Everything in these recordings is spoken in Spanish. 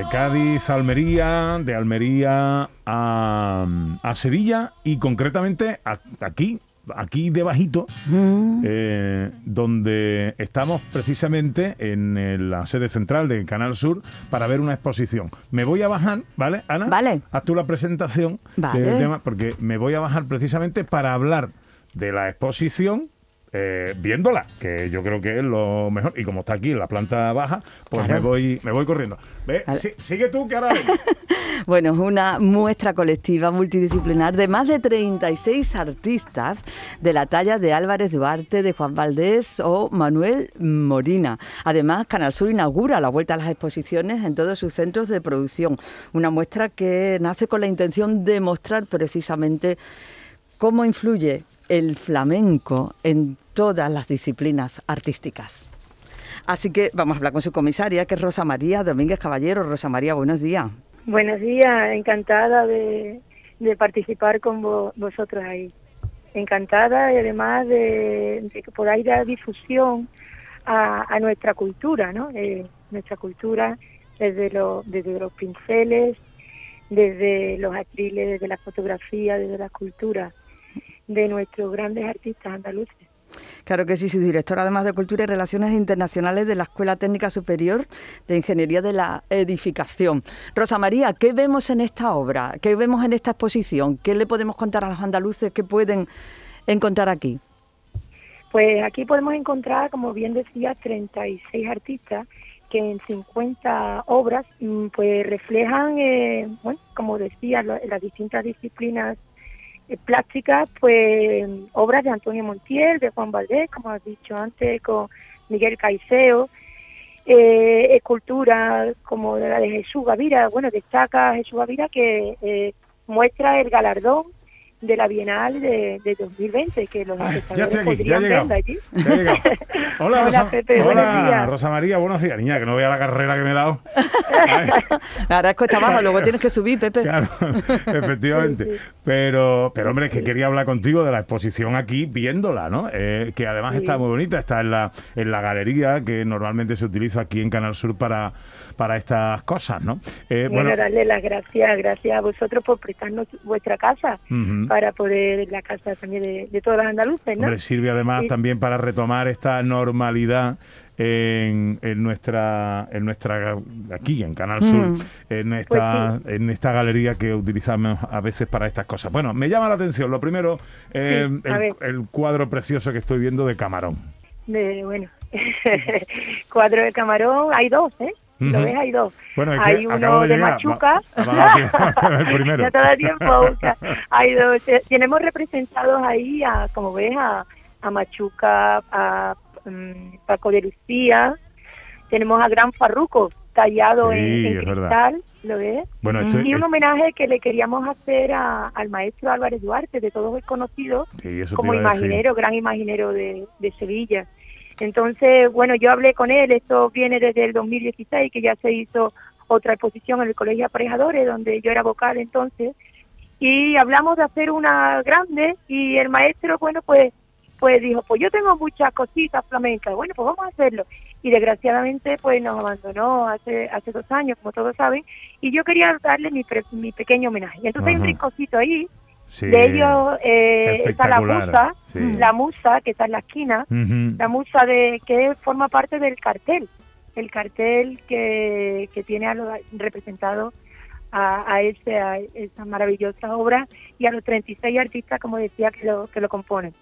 De Cádiz a Almería, de Almería a, a Sevilla y concretamente a- aquí, aquí debajito, eh, donde estamos precisamente en el- la sede central de Canal Sur para ver una exposición. Me voy a bajar, ¿vale, Ana? Vale. Haz tú la presentación Vale. del tema, porque me voy a bajar precisamente para hablar de la exposición. Eh, viéndola, que yo creo que es lo mejor. Y como está aquí en la planta baja, pues Claro. me voy me voy corriendo. Ve, sigue tú, que ahora. Bueno, es una muestra colectiva multidisciplinar de más de 36 artistas de la talla de Álvarez Duarte, de Juan Valdés o Manuel Morina. Además, Canal Sur inaugura la vuelta a las exposiciones en todos sus centros de producción. Una muestra que nace con la intención de mostrar precisamente cómo influye el flamenco en todas las disciplinas artísticas. Así que vamos a hablar con su comisaria, que es Rosa María Domínguez Caballero. Rosa María, buenos días. Buenos días, encantada de, participar con vo- vosotros ahí. Encantada y además de, de que podáis dar difusión a, nuestra cultura, ¿no? Eh, nuestra cultura desde, lo- desde los pinceles, desde los acriles, desde la fotografía, desde la escultura, de nuestros grandes artistas andaluces. Claro que sí, su directora además de Cultura y Relaciones Internacionales de la Escuela Técnica Superior de Ingeniería de la Edificación. Rosa María, ¿qué vemos en esta obra? ¿Qué vemos en esta exposición? ¿Qué le podemos contar a los andaluces que pueden encontrar aquí? Pues aquí podemos encontrar, como bien decía, 36 artistas que en 50 obras mm, pues reflejan, eh, bueno, como decía, las distintas disciplinas plásticas, pues obras de Antonio Montiel, de Juan Valdés, como has dicho antes, con Miguel Caiceo, eh, esculturas como la de Jesús Gavira, bueno, destaca Jesús Gavira que eh, muestra el galardón de la Bienal de, de 2020, que los Ay, espectadores ya estoy aquí, ya he llegado. allí. Ya he llegado. Hola, Hola, Rosa, Pepe, hola, buenos días. Rosa María, buenos días. Niña, que no vea la carrera que me he dado. Ahora es cuesta abajo, luego tienes que subir, Pepe. claro, efectivamente. Pero, pero hombre, es que quería hablar contigo de la exposición aquí, viéndola, ¿no? Eh, que además Sí. está muy bonita, está en la, en la galería que normalmente se utiliza aquí en Canal Sur para, para estas cosas, ¿no? Eh, Bueno, darle las gracias, gracias a vosotros por prestarnos vuestra casa Ujú. Para poder la casa también de, de todos los andaluces, ¿no? Hombre, sirve además Sí. también para retomar esta normalidad en, en nuestra en nuestra aquí en Canal Sur Mm. en esta Pues en esta galería que utilizamos a veces para estas cosas. Bueno, me llama la atención lo primero eh, Sí, el, el cuadro precioso que estoy viendo de Camarón. De, bueno, cuadro de camarón, hay dos, ¿eh? ¿Lo ves? Hay dos. Bueno, es hay que uno de. Machuca. Va- va. El primero. ya te da tiempo. o sea, hay dos. Eh, Tenemos representados ahí, a, como ves, a, a Machuca, a mm, Paco de Lucía. Tenemos a Gran Farruco, tallado Sí, en, en cristal, ¿lo ves? Bueno, esto Y un homenaje que le queríamos hacer a- al maestro Álvarez Duarte, de todos es conocido sí, como imaginero, gran imaginero de, de Sevilla. Entonces, bueno, yo hablé con él, esto viene desde el 2016, que ya se hizo otra exposición en el Colegio de Aparejadores, donde yo era vocal entonces, y hablamos de hacer una grande, y el maestro, bueno, pues pues dijo, pues yo tengo muchas cositas flamencas, bueno, pues vamos a hacerlo. Y desgraciadamente, pues nos abandonó hace hace dos años, como todos saben, y yo quería darle mi, pre- mi pequeño homenaje. Entonces hay un Ajá. rinconcito ahí, Sí. de ellos eh, está la musa, sí. la musa que está en la esquina, la musa de que forma parte del cartel, el cartel que, que tiene a los representados a, a, ese, a esa maravillosa obra y a los 36 artistas, como decía, que lo, que lo componen.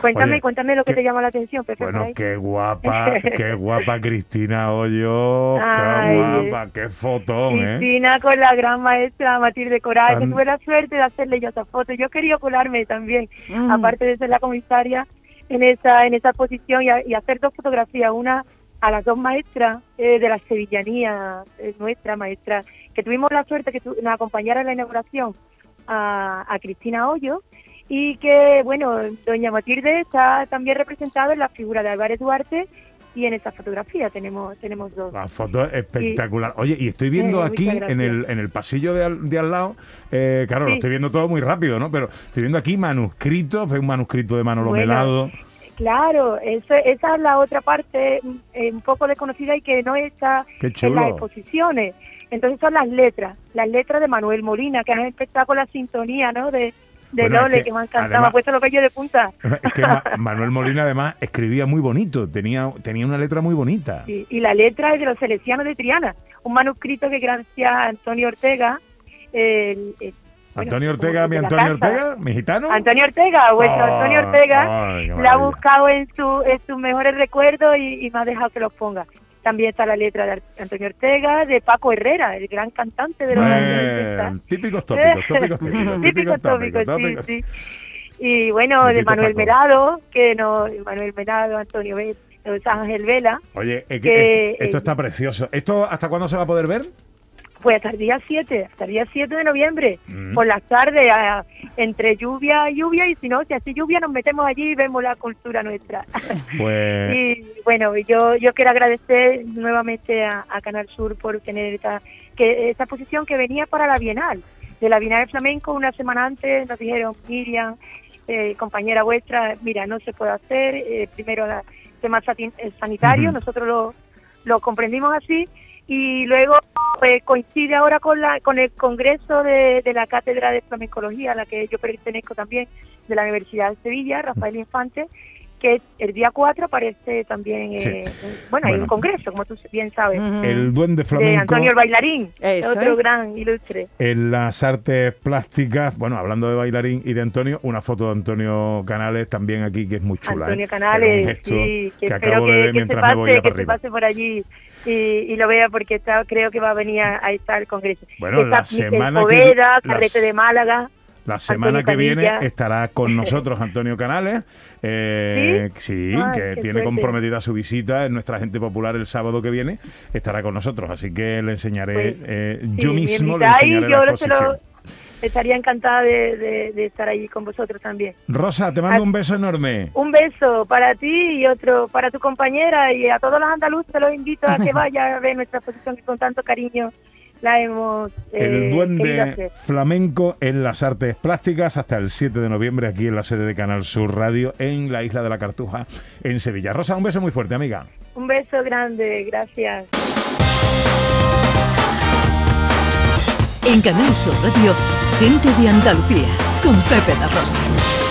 Cuéntame, Oye, cuéntame lo que qué- te llama la atención, Pepe. Bueno, qué guapa, qué guapa Cristina Hoyo, Ay, qué guapa, qué fotón, ¿eh? Cristina con la gran maestra Matilde Coral, que tuve la suerte de hacerle yo esa foto. Yo quería colarme también, Mm. aparte de ser la comisaria en esa en esa posición y, a- y hacer dos fotografías, una a las dos maestras eh, de la sevillanía, eh, nuestra maestra, que tuvimos la suerte que tu- nos acompañara en la inauguración, a, a Cristina Hoyo y que, bueno, doña Matilde está también representada en la figura de Álvarez Duarte y en esa fotografía tenemos tenemos dos. La foto es espectacular. Oye, y estoy viendo Eh, aquí en el, en el pasillo de al, de al lado, eh, claro, lo estoy viendo todo muy rápido, ¿no? Pero estoy viendo aquí manuscritos, un manuscrito de Manolo Bueno, Melado. Claro, eso, esa es la otra parte eh, un poco desconocida y que no está en las exposiciones. Entonces son las letras, las letras de Manuel Molina, que han empezado con la sintonía, ¿no? De, de Bueno, es que que, me ha encantado, además- me ha puesto los de punta. Es que Ma- Manuel Molina además escribía muy bonito, tenía, tenía una letra muy bonita. Sí, y la letra es de los Salesianos de Triana, un manuscrito que gracias a Antonio Ortega... el- el- bueno, Antonio Ortega, mi Antonio. Ortega, mi gitano. Antonio Ortega, vuestro Ah, Antonio Ortega, ay, la ha buscado en, su, en sus mejores recuerdos y, y me ha dejado que los ponga. También está la letra de Antonio Ortega, de Paco Herrera, el gran cantante de los 80. típicos tópicos, tópicos típicos, Típicos tópicos, tópicos, sí, sí. Y bueno, de Manuel Paco. Merado, que no, Manuel Merado, Antonio eh, Ángel Vela, Oye, que que, esto eh, está precioso. ¿Esto hasta cuándo se va a poder ver? Pues hasta el día 7, hasta el día 7 de noviembre, Mm. por las tardes, a- entre lluvia y lluvia, y si no, si hace lluvia, nos metemos allí y vemos la cultura nuestra. Pues Y bueno, yo yo quiero agradecer nuevamente a, a Canal Sur por tener esta que esta posición que venía para la Bienal. De la Bienal de Flamenco, una semana antes nos dijeron, Miriam, eh, compañera vuestra, mira, no se puede hacer, eh, primero la, tema eh, sanitario, nosotros lo, lo comprendimos así, y luego pues, coincide ahora con la con el congreso de, de la cátedra de flamencología a la que yo pertenezco también de la Universidad de Sevilla Rafael Infante que el día 4 aparece también Sí. eh, bueno, hay Bueno. un congreso como tú bien sabes Ujú. el duende de flamenco Antonio el bailarín Eso otro es. gran ilustre en las artes plásticas. Bueno, hablando de bailarín y de Antonio, una foto de Antonio Canales también aquí que es muy chula. Antonio ¿eh? Canales sí, que, que espero acabo de que, ver que se mientras me voy pase a que se pase por allí y, y lo vea porque está, creo que va a venir a, a estar el congreso Bueno, Está la semana que- Poveda, las- Carrete de Málaga La semana que viene estará con nosotros Antonio Canales. eh, ¿Sí? Ay, que tiene comprometida su visita. Es nuestra gente popular el sábado que viene. Estará con nosotros. Así que le enseñaré, Pues, eh, Sí, yo mismo le enseñaré la exposición. estaría encantada de, de- de estar allí con vosotros también. Rosa, te mando Ah. un beso enorme. Un beso para ti y otro para tu compañera y a todos los andaluces los invito a que vayan a ver nuestra exposición que con tanto cariño la hemos eh, El duende hacer. flamenco en las artes plásticas hasta el 7 de noviembre aquí en la sede de Canal Sur Radio en la isla de la Cartuja en Sevilla. Rosa, un beso muy fuerte, amiga. Un beso grande, gracias. En Canal Sur Radio, gente de Andalucía, con Pepe da Rosa.